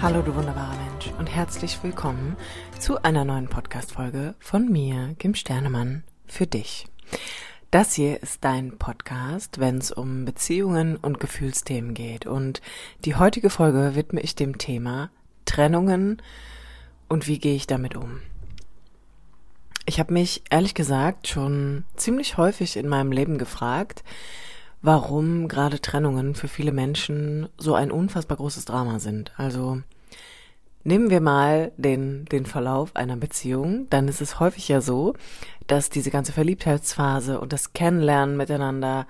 Hallo du wunderbarer Mensch und herzlich willkommen zu einer neuen Podcast-Folge von mir, Kim Sternemann, für dich. Das hier ist dein Podcast, wenn es um Beziehungen und Gefühlsthemen geht und die heutige Folge widme ich dem Thema Trennungen und wie gehe ich damit um. Ich habe mich ehrlich gesagt schon ziemlich häufig in meinem Leben gefragt, warum gerade Trennungen für viele Menschen so ein unfassbar großes Drama sind. Also nehmen wir mal den, den Verlauf einer Beziehung, dann ist es häufig ja so, dass diese ganze Verliebtheitsphase und das Kennenlernen miteinander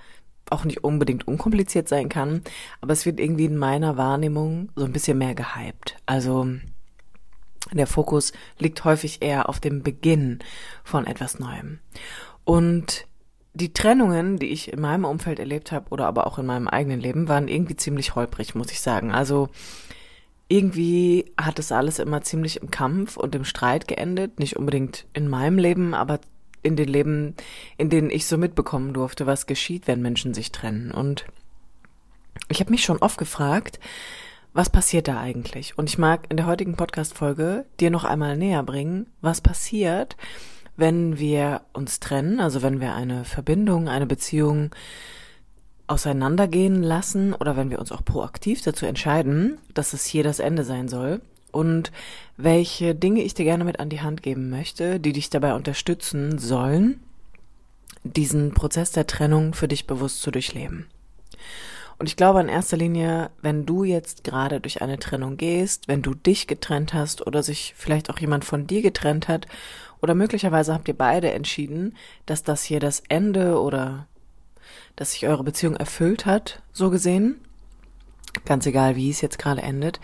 auch nicht unbedingt unkompliziert sein kann, aber es wird irgendwie in meiner Wahrnehmung so ein bisschen mehr gehypt. Also der Fokus liegt häufig eher auf dem Beginn von etwas Neuem. Und die Trennungen, die ich in meinem Umfeld erlebt habe oder aber auch in meinem eigenen Leben, waren irgendwie ziemlich holprig, muss ich sagen. Also irgendwie hat es alles immer ziemlich im Kampf und im Streit geendet. Nicht unbedingt in meinem Leben, aber in den Leben, in denen ich so mitbekommen durfte, was geschieht, wenn Menschen sich trennen. Und ich habe mich schon oft gefragt, was passiert da eigentlich? Und ich mag in der heutigen Podcast-Folge dir noch einmal näher bringen, was passiert, wenn wir uns trennen, also wenn wir eine Verbindung, eine Beziehung auseinandergehen lassen oder wenn wir uns auch proaktiv dazu entscheiden, dass es hier das Ende sein soll und welche Dinge ich dir gerne mit an die Hand geben möchte, die dich dabei unterstützen sollen, diesen Prozess der Trennung für dich bewusst zu durchleben. Und ich glaube in erster Linie, wenn du jetzt gerade durch eine Trennung gehst, wenn du dich getrennt hast oder sich vielleicht auch jemand von dir getrennt hat oder möglicherweise habt ihr beide entschieden, dass das hier das Ende oder dass sich eure Beziehung erfüllt hat, so gesehen, ganz egal wie es jetzt gerade endet,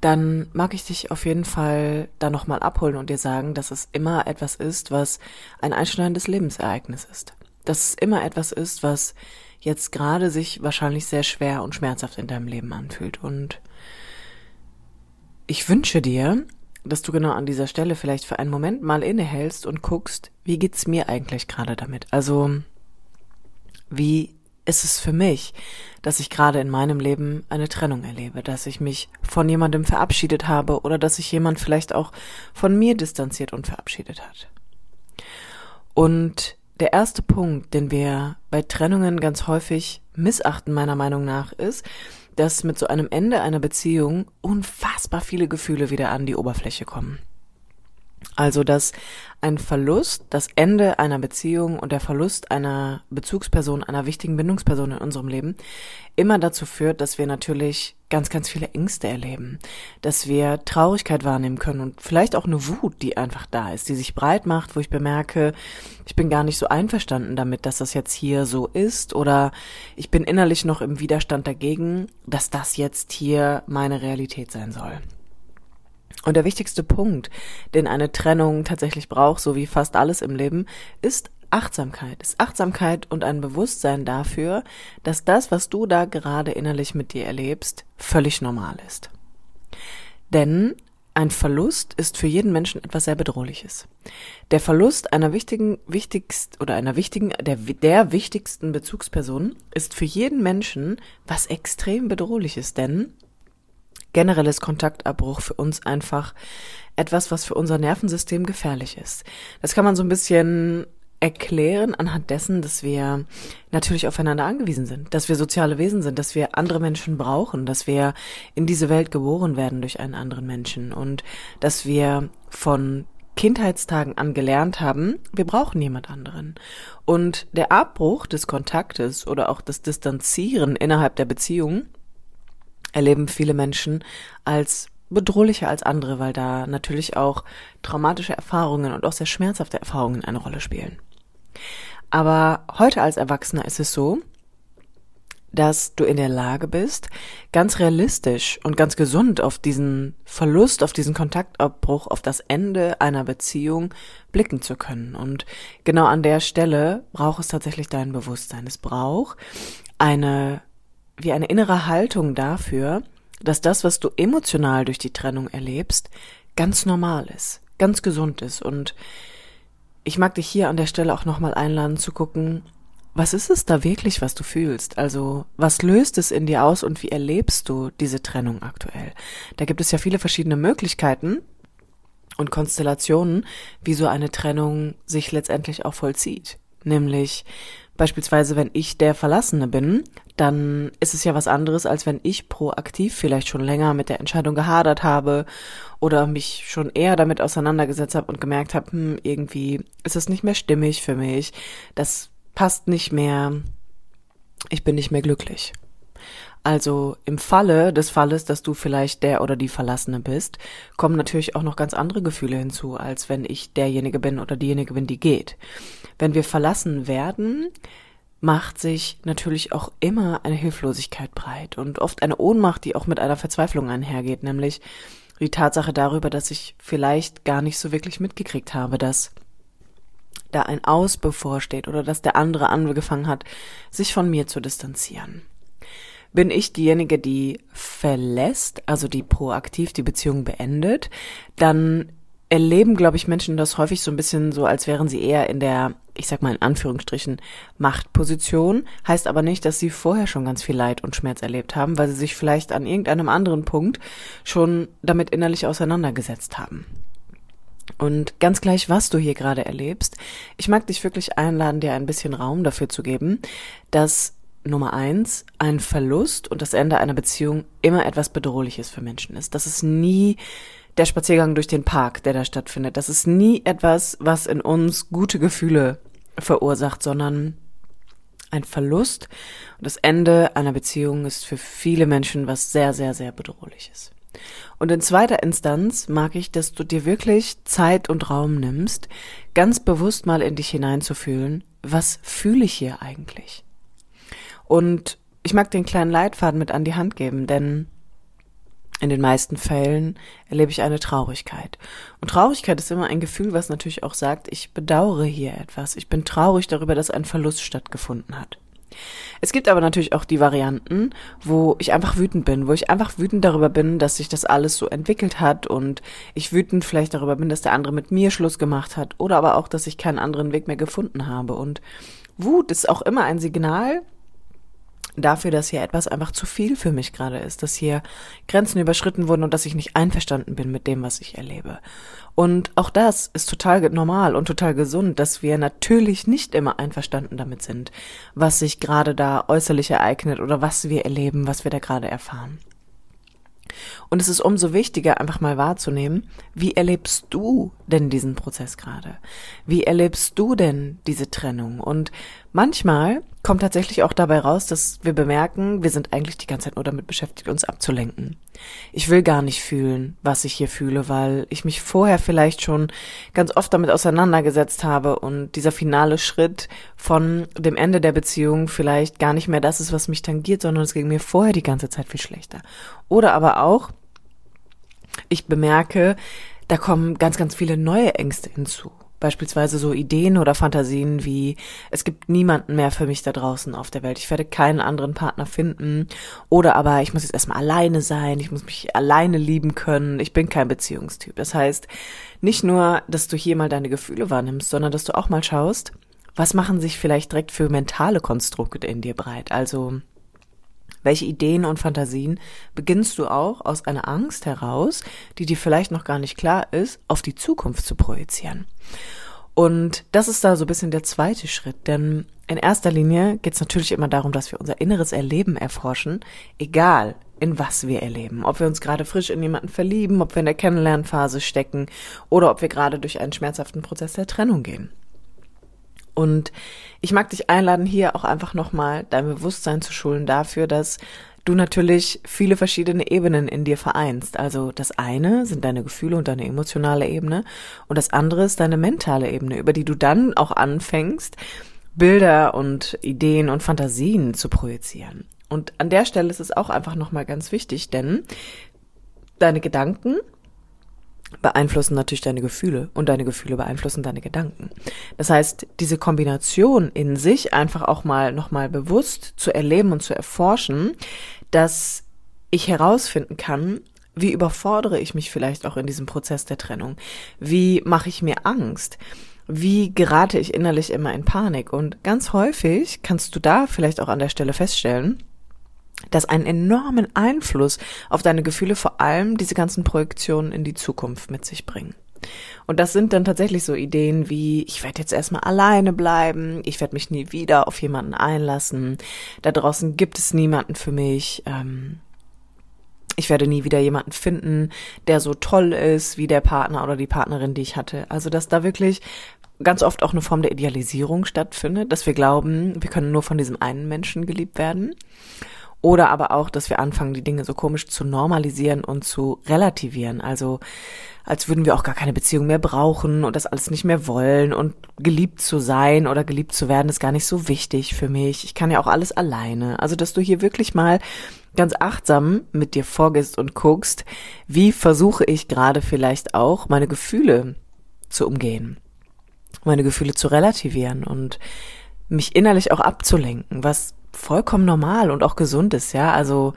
dann mag ich dich auf jeden Fall da nochmal abholen und dir sagen, dass es immer etwas ist, was ein einschneidendes Lebensereignis ist. Dass es immer etwas ist, was jetzt gerade sich wahrscheinlich sehr schwer und schmerzhaft in deinem Leben anfühlt. Und ich wünsche dir, dass du genau an dieser Stelle vielleicht für einen Moment mal innehältst und guckst, wie geht's mir eigentlich gerade damit? Also, wie ist es für mich, dass ich gerade in meinem Leben eine Trennung erlebe, dass ich mich von jemandem verabschiedet habe oder dass sich jemand vielleicht auch von mir distanziert und verabschiedet hat. Und der erste Punkt, den wir bei Trennungen ganz häufig missachten, meiner Meinung nach, ist, dass mit so einem Ende einer Beziehung unfassbar viele Gefühle wieder an die Oberfläche kommen. Also, dass ein Verlust, das Ende einer Beziehung und der Verlust einer Bezugsperson, einer wichtigen Bindungsperson in unserem Leben immer dazu führt, dass wir natürlich ganz, ganz viele Ängste erleben, dass wir Traurigkeit wahrnehmen können und vielleicht auch eine Wut, die einfach da ist, die sich breit macht, wo ich bemerke, ich bin gar nicht so einverstanden damit, dass das jetzt hier so ist oder ich bin innerlich noch im Widerstand dagegen, dass das jetzt hier meine Realität sein soll. Und der wichtigste Punkt, den eine Trennung tatsächlich braucht, so wie fast alles im Leben, ist Achtsamkeit. Ist Achtsamkeit und ein Bewusstsein dafür, dass das, was du da gerade innerlich mit dir erlebst, völlig normal ist. Denn ein Verlust ist für jeden Menschen etwas sehr Bedrohliches. Der Verlust einer wichtigen, wichtigst oder einer wichtigen, der, der wichtigsten Bezugsperson ist für jeden Menschen was extrem bedrohliches, denn generelles Kontaktabbruch für uns einfach etwas, was für unser Nervensystem gefährlich ist. Das kann man so ein bisschen erklären anhand dessen, dass wir natürlich aufeinander angewiesen sind, dass wir soziale Wesen sind, dass wir andere Menschen brauchen, dass wir in diese Welt geboren werden durch einen anderen Menschen und dass wir von Kindheitstagen an gelernt haben, wir brauchen jemand anderen. Und der Abbruch des Kontaktes oder auch das Distanzieren innerhalb der Beziehung erleben viele Menschen als bedrohlicher als andere, weil da natürlich auch traumatische Erfahrungen und auch sehr schmerzhafte Erfahrungen eine Rolle spielen. Aber heute als Erwachsener ist es so, dass du in der Lage bist, ganz realistisch und ganz gesund auf diesen Verlust, auf diesen Kontaktabbruch, auf das Ende einer Beziehung blicken zu können. Und genau an der Stelle braucht es tatsächlich dein Bewusstsein. Es braucht eine, wie eine innere Haltung dafür, dass das, was du emotional durch die Trennung erlebst, ganz normal ist, ganz gesund ist. Und ich mag dich hier an der Stelle auch nochmal einladen zu gucken, was ist es da wirklich, was du fühlst? Also, was löst es in dir aus und wie erlebst du diese Trennung aktuell? Da gibt es ja viele verschiedene Möglichkeiten und Konstellationen, wie so eine Trennung sich letztendlich auch vollzieht. Nämlich beispielsweise, wenn ich der Verlassene bin, dann ist es ja was anderes, als wenn ich proaktiv vielleicht schon länger mit der Entscheidung gehadert habe oder mich schon eher damit auseinandergesetzt habe und gemerkt habe, hm, irgendwie ist es nicht mehr stimmig für mich. Das passt nicht mehr, ich bin nicht mehr glücklich. Also im Falle des Falles, dass du vielleicht der oder die Verlassene bist, kommen natürlich auch noch ganz andere Gefühle hinzu, als wenn ich derjenige bin oder diejenige bin, die geht. Wenn wir verlassen werden, macht sich natürlich auch immer eine Hilflosigkeit breit und oft eine Ohnmacht, die auch mit einer Verzweiflung einhergeht, nämlich die Tatsache darüber, dass ich vielleicht gar nicht so wirklich mitgekriegt habe, dass da ein Aus bevorsteht oder dass der andere angefangen hat, sich von mir zu distanzieren. Bin ich diejenige, die verlässt, also die proaktiv die Beziehung beendet, dann erleben, glaube ich, Menschen das häufig so ein bisschen so, als wären sie eher in der, ich sag mal in Anführungsstrichen, Machtposition. Heißt aber nicht, dass sie vorher schon ganz viel Leid und Schmerz erlebt haben, weil sie sich vielleicht an irgendeinem anderen Punkt schon damit innerlich auseinandergesetzt haben. Und ganz gleich, was du hier gerade erlebst, ich mag dich wirklich einladen, dir ein bisschen Raum dafür zu geben, dass Nummer eins, ein Verlust und das Ende einer Beziehung immer etwas Bedrohliches für Menschen ist. Das ist nie der Spaziergang durch den Park, der da stattfindet. Das ist nie etwas, was in uns gute Gefühle verursacht, sondern ein Verlust und das Ende einer Beziehung ist für viele Menschen was sehr, sehr, sehr bedrohliches. Und in zweiter Instanz mag ich, dass du dir wirklich Zeit und Raum nimmst, ganz bewusst mal in dich hineinzufühlen, was fühle ich hier eigentlich? Und ich mag den kleinen Leitfaden mit an die Hand geben, denn in den meisten Fällen erlebe ich eine Traurigkeit. Und Traurigkeit ist immer ein Gefühl, was natürlich auch sagt, ich bedauere hier etwas. Ich bin traurig darüber, dass ein Verlust stattgefunden hat. Es gibt aber natürlich auch die Varianten, wo ich einfach wütend bin, wo ich einfach wütend darüber bin, dass sich das alles so entwickelt hat und ich wütend vielleicht darüber bin, dass der andere mit mir Schluss gemacht hat oder aber auch, dass ich keinen anderen Weg mehr gefunden habe. Und Wut ist auch immer ein Signal, dafür, dass hier etwas einfach zu viel für mich gerade ist, dass hier Grenzen überschritten wurden und dass ich nicht einverstanden bin mit dem, was ich erlebe. Und auch das ist total normal und total gesund, dass wir natürlich nicht immer einverstanden damit sind, was sich gerade da äußerlich ereignet oder was wir erleben, was wir da gerade erfahren. Und es ist umso wichtiger, einfach mal wahrzunehmen, wie erlebst du denn diesen Prozess gerade? Wie erlebst du denn diese Trennung? Und manchmal kommt tatsächlich auch dabei raus, dass wir bemerken, wir sind eigentlich die ganze Zeit nur damit beschäftigt, uns abzulenken. Ich will gar nicht fühlen, was ich hier fühle, weil ich mich vorher vielleicht schon ganz oft damit auseinandergesetzt habe und dieser finale Schritt von dem Ende der Beziehung vielleicht gar nicht mehr das ist, was mich tangiert, sondern es ging mir vorher die ganze Zeit viel schlechter. Oder aber auch, ich bemerke, da kommen ganz, ganz viele neue Ängste hinzu. Beispielsweise so Ideen oder Fantasien wie, es gibt niemanden mehr für mich da draußen auf der Welt, ich werde keinen anderen Partner finden. Oder aber, ich muss jetzt erstmal alleine sein, ich muss mich alleine lieben können, ich bin kein Beziehungstyp. Das heißt, nicht nur, dass du hier mal deine Gefühle wahrnimmst, sondern dass du auch mal schaust, was machen sich vielleicht direkt für mentale Konstrukte in dir breit. Also, welche Ideen und Fantasien beginnst du auch aus einer Angst heraus, die dir vielleicht noch gar nicht klar ist, auf die Zukunft zu projizieren? Und das ist da so ein bisschen der zweite Schritt, denn in erster Linie geht es natürlich immer darum, dass wir unser inneres Erleben erforschen, egal in was wir erleben. Ob wir uns gerade frisch in jemanden verlieben, ob wir in der Kennenlernphase stecken oder ob wir gerade durch einen schmerzhaften Prozess der Trennung gehen. Und ich mag dich einladen, hier auch einfach nochmal dein Bewusstsein zu schulen dafür, dass du natürlich viele verschiedene Ebenen in dir vereinst. Also das eine sind deine Gefühle und deine emotionale Ebene und das andere ist deine mentale Ebene, über die du dann auch anfängst, Bilder und Ideen und Fantasien zu projizieren. Und an der Stelle ist es auch einfach nochmal ganz wichtig, denn deine Gedanken beeinflussen natürlich deine Gefühle und deine Gefühle beeinflussen deine Gedanken. Das heißt, diese Kombination in sich einfach auch mal nochmal bewusst zu erleben und zu erforschen, dass ich herausfinden kann, wie überfordere ich mich vielleicht auch in diesem Prozess der Trennung? Wie mache ich mir Angst? Wie gerate ich innerlich immer in Panik? Und ganz häufig kannst du da vielleicht auch an der Stelle feststellen, dass einen enormen Einfluss auf deine Gefühle vor allem diese ganzen Projektionen in die Zukunft mit sich bringen. Und das sind dann tatsächlich so Ideen wie, ich werde jetzt erstmal alleine bleiben, ich werde mich nie wieder auf jemanden einlassen, da draußen gibt es niemanden für mich, ähm, ich werde nie wieder jemanden finden, der so toll ist wie der Partner oder die Partnerin, die ich hatte. Also, dass da wirklich ganz oft auch eine Form der Idealisierung stattfindet, dass wir glauben, wir können nur von diesem einen Menschen geliebt werden. Oder aber auch, dass wir anfangen, die Dinge so komisch zu normalisieren und zu relativieren. Also als würden wir auch gar keine Beziehung mehr brauchen und das alles nicht mehr wollen und geliebt zu sein oder geliebt zu werden ist gar nicht so wichtig für mich. Ich kann ja auch alles alleine. Also dass du hier wirklich mal ganz achtsam mit dir vorgehst und guckst, wie versuche ich gerade vielleicht auch meine Gefühle zu umgehen, meine Gefühle zu relativieren und mich innerlich auch abzulenken, was vollkommen normal und auch gesund ist, ja. Also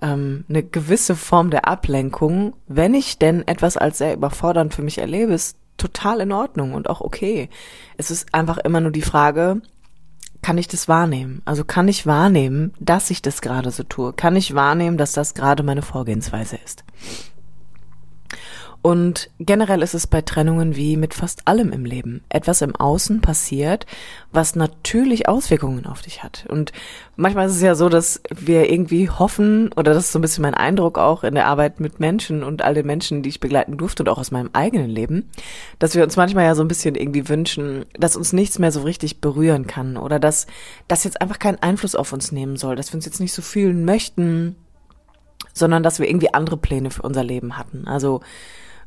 ähm, eine gewisse Form der Ablenkung, wenn ich denn etwas als sehr überfordernd für mich erlebe, ist total in Ordnung und auch okay. Es ist einfach immer nur die Frage, kann ich das wahrnehmen? Also kann ich wahrnehmen, dass ich das gerade so tue? Kann ich wahrnehmen, dass das gerade meine Vorgehensweise ist? Und generell ist es bei Trennungen wie mit fast allem im Leben. Etwas im Außen passiert, was natürlich Auswirkungen auf dich hat. Und manchmal ist es ja so, dass wir irgendwie hoffen, oder das ist so ein bisschen mein Eindruck auch in der Arbeit mit Menschen und all den Menschen, die ich begleiten durfte und auch aus meinem eigenen Leben, dass wir uns manchmal ja so ein bisschen irgendwie wünschen, dass uns nichts mehr so richtig berühren kann oder dass das jetzt einfach keinen Einfluss auf uns nehmen soll, dass wir uns jetzt nicht so fühlen möchten, sondern dass wir irgendwie andere Pläne für unser Leben hatten. Also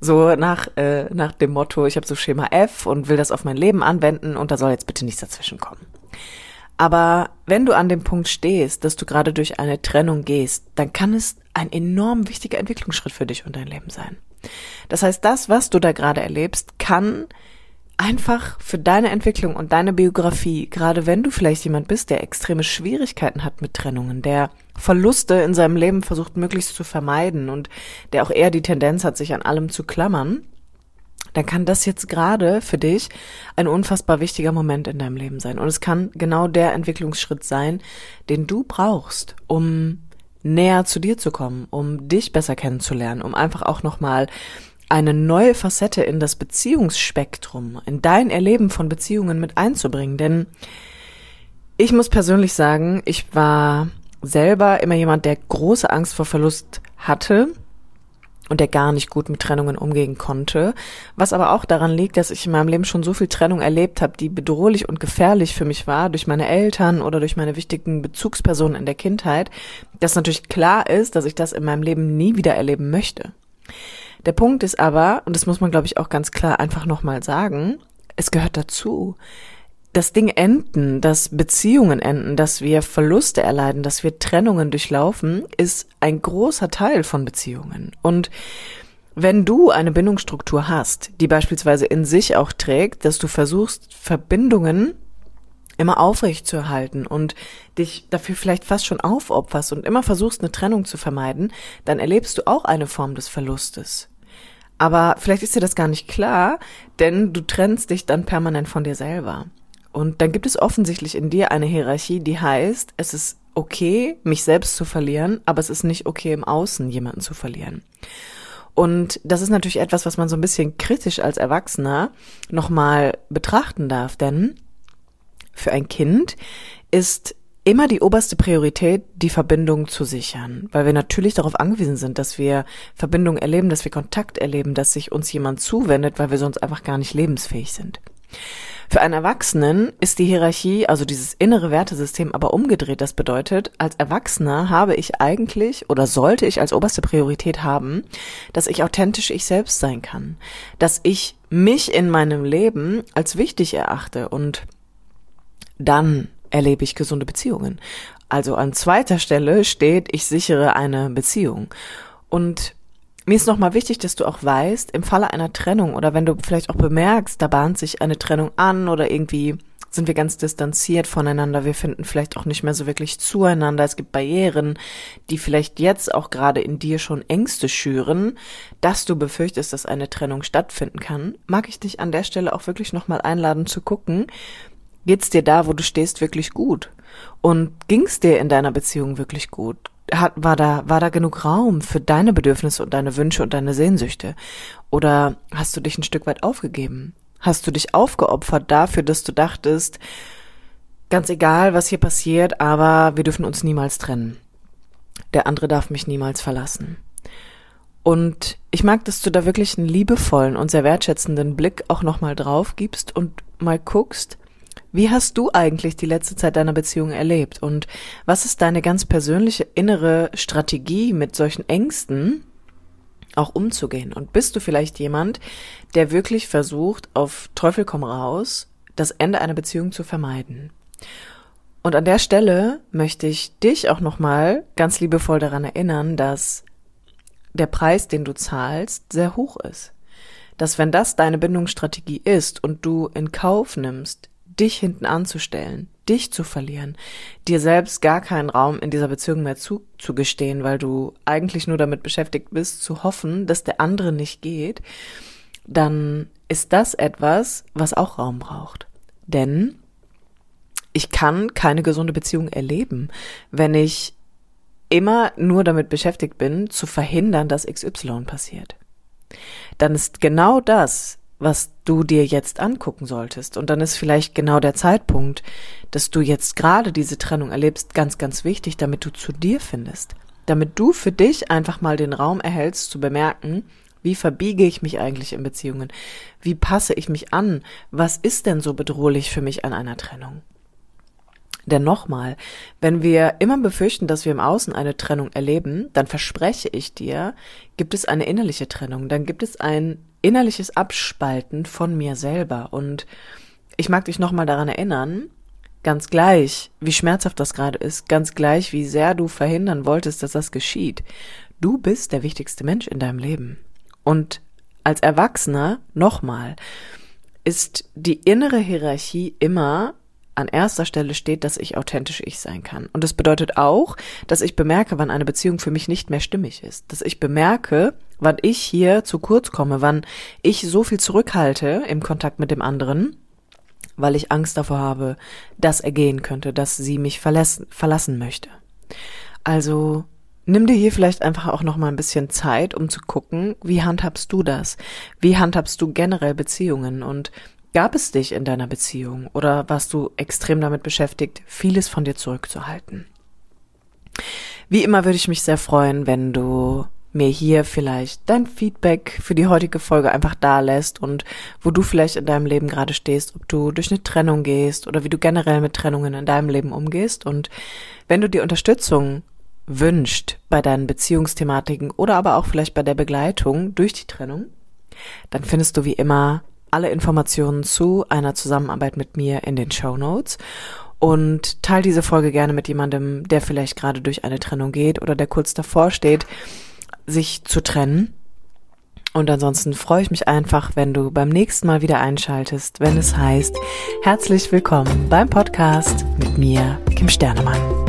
so nach, äh, nach dem Motto, ich habe so Schema F und will das auf mein Leben anwenden und da soll jetzt bitte nichts dazwischen kommen. Aber wenn du an dem Punkt stehst, dass du gerade durch eine Trennung gehst, dann kann es ein enorm wichtiger Entwicklungsschritt für dich und dein Leben sein. Das heißt, das, was du da gerade erlebst, kann einfach für deine Entwicklung und deine Biografie, gerade wenn du vielleicht jemand bist, der extreme Schwierigkeiten hat mit Trennungen, der Verluste in seinem Leben versucht möglichst zu vermeiden und der auch eher die Tendenz hat, sich an allem zu klammern, dann kann das jetzt gerade für dich ein unfassbar wichtiger Moment in deinem Leben sein. Und es kann genau der Entwicklungsschritt sein, den du brauchst, um näher zu dir zu kommen, um dich besser kennenzulernen, um einfach auch nochmal eine neue Facette in das Beziehungsspektrum, in dein Erleben von Beziehungen mit einzubringen. Denn ich muss persönlich sagen, ich war selber immer jemand, der große Angst vor Verlust hatte und der gar nicht gut mit Trennungen umgehen konnte, was aber auch daran liegt, dass ich in meinem Leben schon so viel Trennung erlebt habe, die bedrohlich und gefährlich für mich war, durch meine Eltern oder durch meine wichtigen Bezugspersonen in der Kindheit, dass natürlich klar ist, dass ich das in meinem Leben nie wieder erleben möchte. Der Punkt ist aber, und das muss man, glaube ich, auch ganz klar einfach nochmal sagen, es gehört dazu. Dass Dinge enden, dass Beziehungen enden, dass wir Verluste erleiden, dass wir Trennungen durchlaufen, ist ein großer Teil von Beziehungen. Und wenn du eine Bindungsstruktur hast, die beispielsweise in sich auch trägt, dass du versuchst, Verbindungen immer aufrecht zu erhalten und dich dafür vielleicht fast schon aufopferst und immer versuchst, eine Trennung zu vermeiden, dann erlebst du auch eine Form des Verlustes. Aber vielleicht ist dir das gar nicht klar, denn du trennst dich dann permanent von dir selber. Und dann gibt es offensichtlich in dir eine Hierarchie, die heißt, es ist okay, mich selbst zu verlieren, aber es ist nicht okay, im Außen jemanden zu verlieren. Und das ist natürlich etwas, was man so ein bisschen kritisch als Erwachsener nochmal betrachten darf, denn für ein Kind ist immer die oberste Priorität, die Verbindung zu sichern, weil wir natürlich darauf angewiesen sind, dass wir Verbindung erleben, dass wir Kontakt erleben, dass sich uns jemand zuwendet, weil wir sonst einfach gar nicht lebensfähig sind. Für einen Erwachsenen ist die Hierarchie, also dieses innere Wertesystem, aber umgedreht. Das bedeutet, als Erwachsener habe ich eigentlich oder sollte ich als oberste Priorität haben, dass ich authentisch ich selbst sein kann, dass ich mich in meinem Leben als wichtig erachte und dann erlebe ich gesunde Beziehungen. Also an zweiter Stelle steht, ich sichere eine Beziehung. Und mir ist nochmal wichtig, dass du auch weißt, im Falle einer Trennung oder wenn du vielleicht auch bemerkst, da bahnt sich eine Trennung an oder irgendwie sind wir ganz distanziert voneinander, wir finden vielleicht auch nicht mehr so wirklich zueinander, es gibt Barrieren, die vielleicht jetzt auch gerade in dir schon Ängste schüren, dass du befürchtest, dass eine Trennung stattfinden kann, mag ich dich an der Stelle auch wirklich nochmal einladen zu gucken, geht's dir da, wo du stehst, wirklich gut? Und ging's dir in deiner Beziehung wirklich gut? Hat, war da, war da genug Raum für deine Bedürfnisse und deine Wünsche und deine Sehnsüchte? Oder hast du dich ein Stück weit aufgegeben? Hast du dich aufgeopfert dafür, dass du dachtest, ganz egal, was hier passiert, aber wir dürfen uns niemals trennen. Der andere darf mich niemals verlassen. Und ich mag, dass du da wirklich einen liebevollen und sehr wertschätzenden Blick auch nochmal drauf gibst und mal guckst, wie hast du eigentlich die letzte Zeit deiner Beziehung erlebt? Und was ist deine ganz persönliche innere Strategie mit solchen Ängsten auch umzugehen? Und bist du vielleicht jemand, der wirklich versucht, auf Teufel komm raus, das Ende einer Beziehung zu vermeiden? Und an der Stelle möchte ich dich auch nochmal ganz liebevoll daran erinnern, dass der Preis, den du zahlst, sehr hoch ist. Dass wenn das deine Bindungsstrategie ist und du in Kauf nimmst, dich hinten anzustellen, dich zu verlieren, dir selbst gar keinen Raum in dieser Beziehung mehr zuzugestehen, weil du eigentlich nur damit beschäftigt bist, zu hoffen, dass der andere nicht geht, dann ist das etwas, was auch Raum braucht. Denn ich kann keine gesunde Beziehung erleben, wenn ich immer nur damit beschäftigt bin, zu verhindern, dass XY passiert. Dann ist genau das was du dir jetzt angucken solltest. Und dann ist vielleicht genau der Zeitpunkt, dass du jetzt gerade diese Trennung erlebst, ganz, ganz wichtig, damit du zu dir findest. Damit du für dich einfach mal den Raum erhältst zu bemerken, wie verbiege ich mich eigentlich in Beziehungen? Wie passe ich mich an? Was ist denn so bedrohlich für mich an einer Trennung? Denn nochmal, wenn wir immer befürchten, dass wir im Außen eine Trennung erleben, dann verspreche ich dir, gibt es eine innerliche Trennung, dann gibt es ein innerliches Abspalten von mir selber. Und ich mag dich nochmal daran erinnern, ganz gleich, wie schmerzhaft das gerade ist, ganz gleich, wie sehr du verhindern wolltest, dass das geschieht. Du bist der wichtigste Mensch in deinem Leben. Und als Erwachsener, nochmal, ist die innere Hierarchie immer an erster Stelle steht, dass ich authentisch ich sein kann. Und das bedeutet auch, dass ich bemerke, wann eine Beziehung für mich nicht mehr stimmig ist. Dass ich bemerke, wann ich hier zu kurz komme, wann ich so viel zurückhalte im Kontakt mit dem anderen, weil ich Angst davor habe, dass er gehen könnte, dass sie mich verlassen, verlassen möchte. Also nimm dir hier vielleicht einfach auch noch mal ein bisschen Zeit, um zu gucken, wie handhabst du das? Wie handhabst du generell Beziehungen und Gab es dich in deiner Beziehung oder warst du extrem damit beschäftigt, vieles von dir zurückzuhalten? Wie immer würde ich mich sehr freuen, wenn du mir hier vielleicht dein Feedback für die heutige Folge einfach da lässt und wo du vielleicht in deinem Leben gerade stehst, ob du durch eine Trennung gehst oder wie du generell mit Trennungen in deinem Leben umgehst. Und wenn du dir Unterstützung wünscht bei deinen Beziehungsthematiken oder aber auch vielleicht bei der Begleitung durch die Trennung, dann findest du wie immer alle Informationen zu einer Zusammenarbeit mit mir in den Show Notes und teile diese Folge gerne mit jemandem, der vielleicht gerade durch eine Trennung geht oder der kurz davor steht, sich zu trennen. Und ansonsten freue ich mich einfach, wenn du beim nächsten Mal wieder einschaltest, wenn es heißt, herzlich willkommen beim Podcast mit mir, Kim Sternemann.